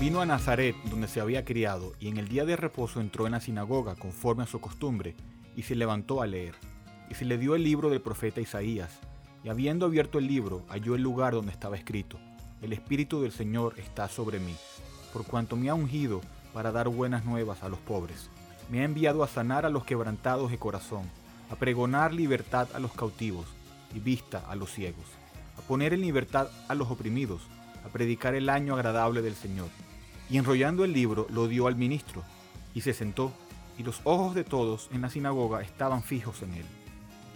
Vino a Nazaret, donde se había criado, y en el día de reposo entró en la sinagoga conforme a su costumbre, y se levantó a leer. Y se le dio el libro del profeta Isaías, y habiendo abierto el libro, halló el lugar donde estaba escrito, El Espíritu del Señor está sobre mí, por cuanto me ha ungido para dar buenas nuevas a los pobres. Me ha enviado a sanar a los quebrantados de corazón, a pregonar libertad a los cautivos y vista a los ciegos, a poner en libertad a los oprimidos, a predicar el año agradable del Señor. Y enrollando el libro lo dio al ministro, y se sentó, y los ojos de todos en la sinagoga estaban fijos en él.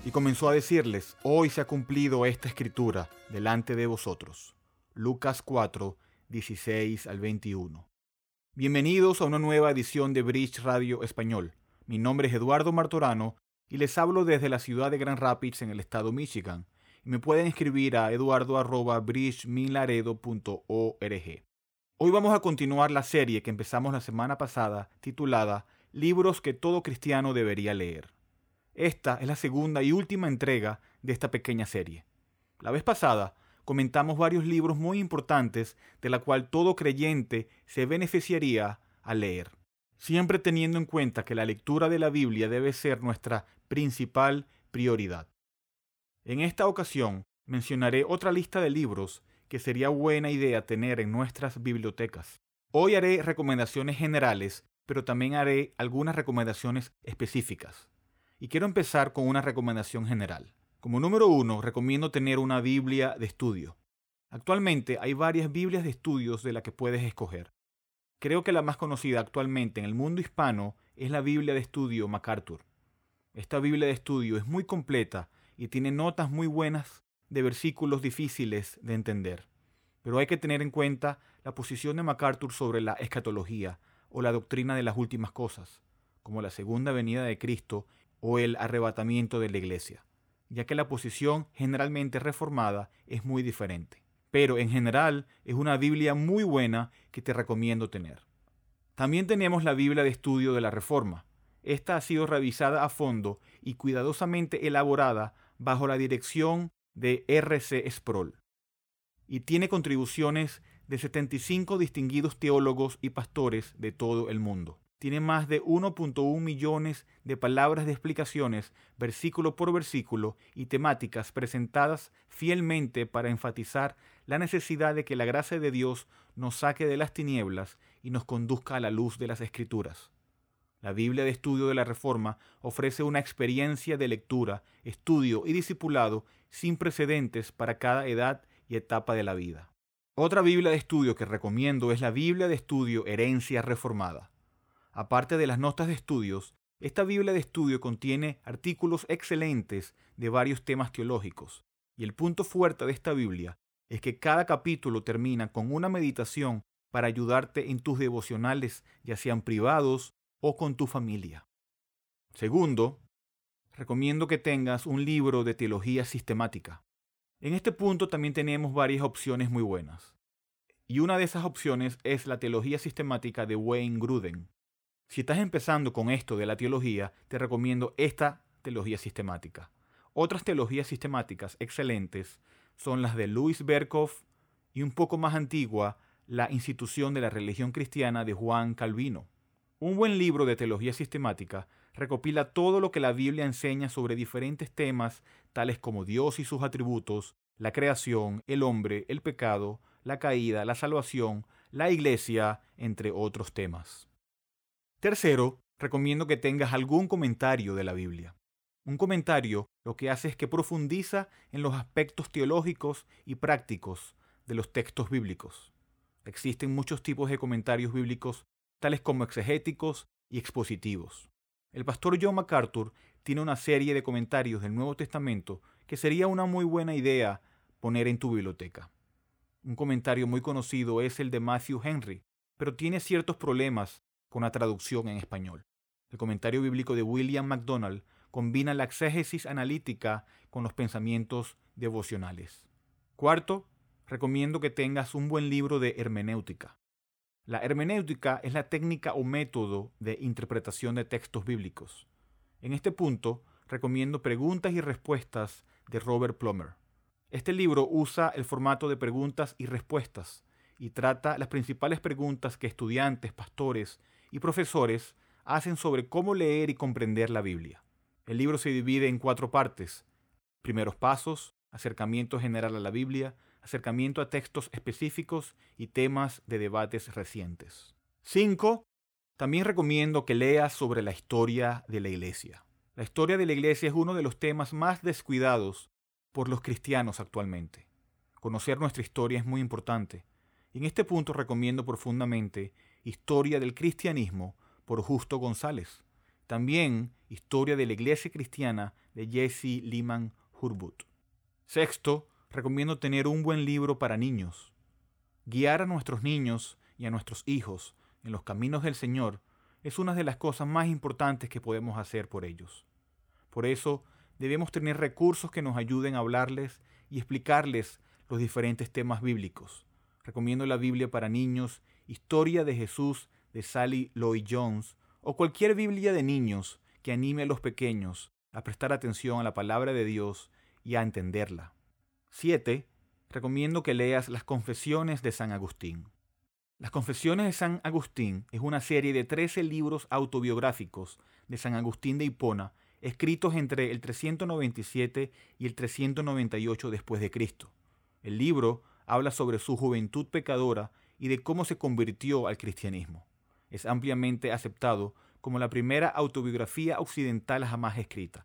Y comenzó a decirles, hoy se ha cumplido esta escritura delante de vosotros. Lucas 4, 16 al 21. Bienvenidos a una nueva edición de Bridge Radio Español. Mi nombre es Eduardo Martorano y les hablo desde la ciudad de Grand Rapids en el estado Michigan. Y me pueden escribir a eduardo.bridgemilaredo.org. Hoy vamos a continuar la serie que empezamos la semana pasada titulada Libros que todo cristiano debería leer. Esta es la segunda y última entrega de esta pequeña serie. La vez pasada comentamos varios libros muy importantes de la cual todo creyente se beneficiaría al leer, siempre teniendo en cuenta que la lectura de la Biblia debe ser nuestra principal prioridad. En esta ocasión mencionaré otra lista de libros que sería buena idea tener en nuestras bibliotecas. Hoy haré recomendaciones generales, pero también haré algunas recomendaciones específicas. Y quiero empezar con una recomendación general. Como número uno, recomiendo tener una Biblia de estudio. Actualmente hay varias Biblias de estudios de las que puedes escoger. Creo que la más conocida actualmente en el mundo hispano es la Biblia de estudio MacArthur. Esta Biblia de estudio es muy completa y tiene notas muy buenas de versículos difíciles de entender. Pero hay que tener en cuenta la posición de MacArthur sobre la escatología o la doctrina de las últimas cosas, como la segunda venida de Cristo o el arrebatamiento de la iglesia ya que la posición generalmente reformada es muy diferente. Pero en general es una Biblia muy buena que te recomiendo tener. También tenemos la Biblia de estudio de la Reforma. Esta ha sido revisada a fondo y cuidadosamente elaborada bajo la dirección de R.C. Sproul. Y tiene contribuciones de 75 distinguidos teólogos y pastores de todo el mundo tiene más de 1.1 millones de palabras de explicaciones, versículo por versículo, y temáticas presentadas fielmente para enfatizar la necesidad de que la gracia de Dios nos saque de las tinieblas y nos conduzca a la luz de las Escrituras. La Biblia de Estudio de la Reforma ofrece una experiencia de lectura, estudio y discipulado sin precedentes para cada edad y etapa de la vida. Otra Biblia de estudio que recomiendo es la Biblia de Estudio Herencia Reformada. Aparte de las notas de estudios, esta Biblia de estudio contiene artículos excelentes de varios temas teológicos. Y el punto fuerte de esta Biblia es que cada capítulo termina con una meditación para ayudarte en tus devocionales, ya sean privados o con tu familia. Segundo, recomiendo que tengas un libro de teología sistemática. En este punto también tenemos varias opciones muy buenas. Y una de esas opciones es la teología sistemática de Wayne Gruden. Si estás empezando con esto de la teología, te recomiendo esta teología sistemática. Otras teologías sistemáticas excelentes son las de Louis Berkhoff y un poco más antigua, La institución de la religión cristiana de Juan Calvino. Un buen libro de teología sistemática recopila todo lo que la Biblia enseña sobre diferentes temas tales como Dios y sus atributos, la creación, el hombre, el pecado, la caída, la salvación, la iglesia, entre otros temas. Tercero, recomiendo que tengas algún comentario de la Biblia. Un comentario lo que hace es que profundiza en los aspectos teológicos y prácticos de los textos bíblicos. Existen muchos tipos de comentarios bíblicos, tales como exegéticos y expositivos. El pastor John MacArthur tiene una serie de comentarios del Nuevo Testamento que sería una muy buena idea poner en tu biblioteca. Un comentario muy conocido es el de Matthew Henry, pero tiene ciertos problemas con la traducción en español. El comentario bíblico de William MacDonald combina la exégesis analítica con los pensamientos devocionales. Cuarto, recomiendo que tengas un buen libro de hermenéutica. La hermenéutica es la técnica o método de interpretación de textos bíblicos. En este punto, recomiendo Preguntas y Respuestas de Robert Plummer. Este libro usa el formato de preguntas y respuestas y trata las principales preguntas que estudiantes, pastores y profesores hacen sobre cómo leer y comprender la Biblia. El libro se divide en cuatro partes. Primeros pasos, acercamiento general a la Biblia, acercamiento a textos específicos y temas de debates recientes. 5. También recomiendo que leas sobre la historia de la Iglesia. La historia de la Iglesia es uno de los temas más descuidados por los cristianos actualmente. Conocer nuestra historia es muy importante. En este punto recomiendo profundamente Historia del Cristianismo por Justo González. También Historia de la Iglesia Cristiana de Jesse Lehman Hurbutt. Sexto, recomiendo tener un buen libro para niños. Guiar a nuestros niños y a nuestros hijos en los caminos del Señor es una de las cosas más importantes que podemos hacer por ellos. Por eso debemos tener recursos que nos ayuden a hablarles y explicarles los diferentes temas bíblicos. Recomiendo la Biblia para niños, Historia de Jesús de Sally Lloyd Jones o cualquier Biblia de niños que anime a los pequeños a prestar atención a la palabra de Dios y a entenderla. 7. Recomiendo que leas las Confesiones de San Agustín. Las Confesiones de San Agustín es una serie de 13 libros autobiográficos de San Agustín de Hipona, escritos entre el 397 y el 398 después de Cristo. El libro habla sobre su juventud pecadora y de cómo se convirtió al cristianismo. Es ampliamente aceptado como la primera autobiografía occidental jamás escrita,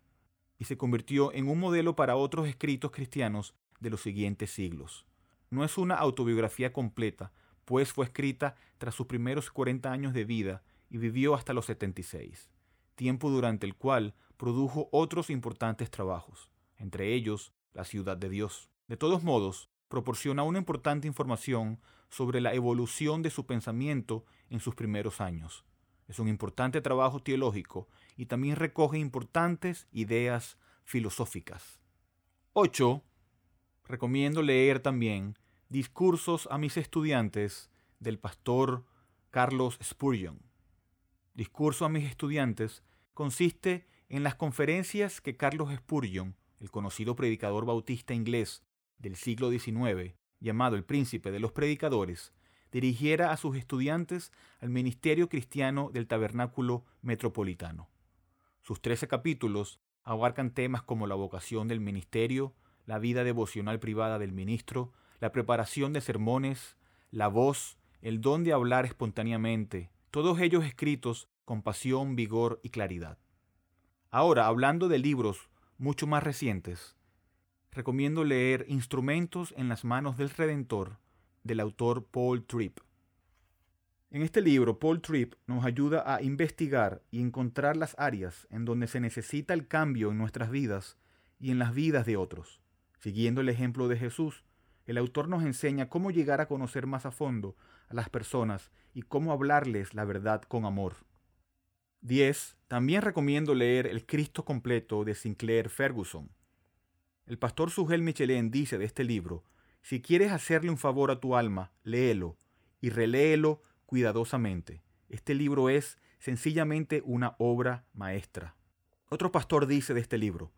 y se convirtió en un modelo para otros escritos cristianos de los siguientes siglos. No es una autobiografía completa, pues fue escrita tras sus primeros 40 años de vida y vivió hasta los 76, tiempo durante el cual produjo otros importantes trabajos, entre ellos La ciudad de Dios. De todos modos, proporciona una importante información sobre la evolución de su pensamiento en sus primeros años. Es un importante trabajo teológico y también recoge importantes ideas filosóficas. 8. Recomiendo leer también Discursos a mis estudiantes del pastor Carlos Spurgeon. Discurso a mis estudiantes consiste en las conferencias que Carlos Spurgeon, el conocido predicador bautista inglés del siglo XIX, llamado el príncipe de los predicadores, dirigiera a sus estudiantes al ministerio cristiano del tabernáculo metropolitano. Sus trece capítulos abarcan temas como la vocación del ministerio, la vida devocional privada del ministro, la preparación de sermones, la voz, el don de hablar espontáneamente, todos ellos escritos con pasión, vigor y claridad. Ahora, hablando de libros mucho más recientes, recomiendo leer Instrumentos en las manos del Redentor del autor Paul Tripp. En este libro, Paul Tripp nos ayuda a investigar y encontrar las áreas en donde se necesita el cambio en nuestras vidas y en las vidas de otros. Siguiendo el ejemplo de Jesús, el autor nos enseña cómo llegar a conocer más a fondo a las personas y cómo hablarles la verdad con amor. 10. También recomiendo leer El Cristo completo de Sinclair Ferguson. El pastor Sugel Michelin dice de este libro, si quieres hacerle un favor a tu alma, léelo y reléelo cuidadosamente. Este libro es sencillamente una obra maestra. Otro pastor dice de este libro,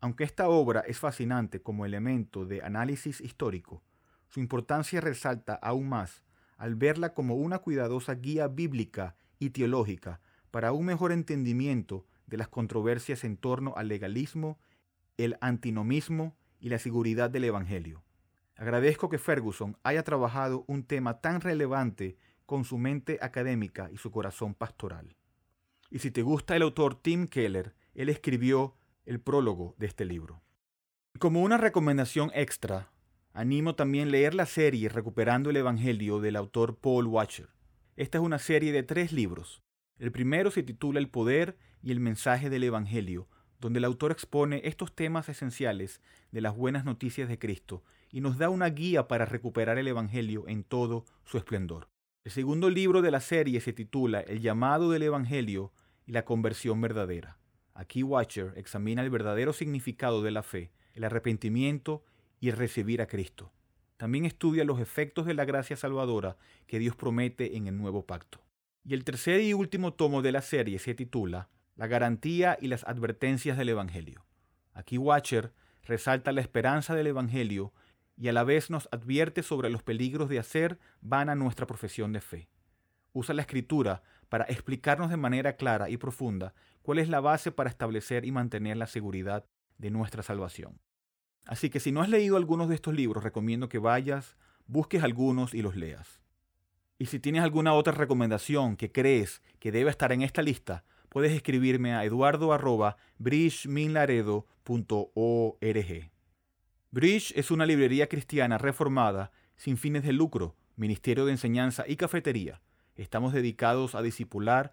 aunque esta obra es fascinante como elemento de análisis histórico, su importancia resalta aún más al verla como una cuidadosa guía bíblica y teológica para un mejor entendimiento de las controversias en torno al legalismo, el antinomismo y la seguridad del Evangelio. Agradezco que Ferguson haya trabajado un tema tan relevante con su mente académica y su corazón pastoral. Y si te gusta el autor Tim Keller, él escribió el prólogo de este libro. Como una recomendación extra, animo también leer la serie Recuperando el Evangelio del autor Paul Watcher. Esta es una serie de tres libros. El primero se titula El poder y el mensaje del Evangelio, donde el autor expone estos temas esenciales de las buenas noticias de Cristo y nos da una guía para recuperar el Evangelio en todo su esplendor. El segundo libro de la serie se titula El llamado del Evangelio y la conversión verdadera. Aquí Watcher examina el verdadero significado de la fe, el arrepentimiento y el recibir a Cristo. También estudia los efectos de la gracia salvadora que Dios promete en el nuevo pacto. Y el tercer y último tomo de la serie se titula La garantía y las advertencias del Evangelio. Aquí Watcher resalta la esperanza del Evangelio y a la vez nos advierte sobre los peligros de hacer vana nuestra profesión de fe. Usa la escritura para explicarnos de manera clara y profunda cuál es la base para establecer y mantener la seguridad de nuestra salvación. Así que si no has leído algunos de estos libros, recomiendo que vayas, busques algunos y los leas. Y si tienes alguna otra recomendación que crees que debe estar en esta lista, puedes escribirme a eduardo.bridgeminlaredo.org. Bridge es una librería cristiana reformada sin fines de lucro, ministerio de enseñanza y cafetería. Estamos dedicados a discipular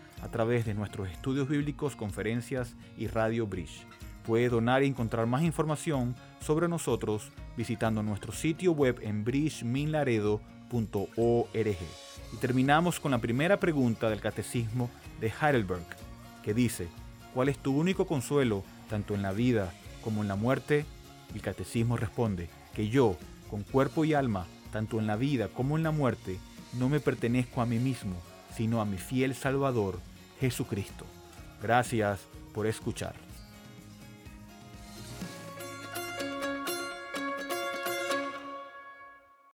a través de nuestros estudios bíblicos, conferencias y Radio Bridge. Puede donar y encontrar más información sobre nosotros visitando nuestro sitio web en bridgeminlaredo.org. Y terminamos con la primera pregunta del Catecismo de Heidelberg, que dice, ¿cuál es tu único consuelo tanto en la vida como en la muerte? El Catecismo responde, que yo, con cuerpo y alma, tanto en la vida como en la muerte, no me pertenezco a mí mismo, sino a mi fiel Salvador, Jesucristo. Gracias por escuchar.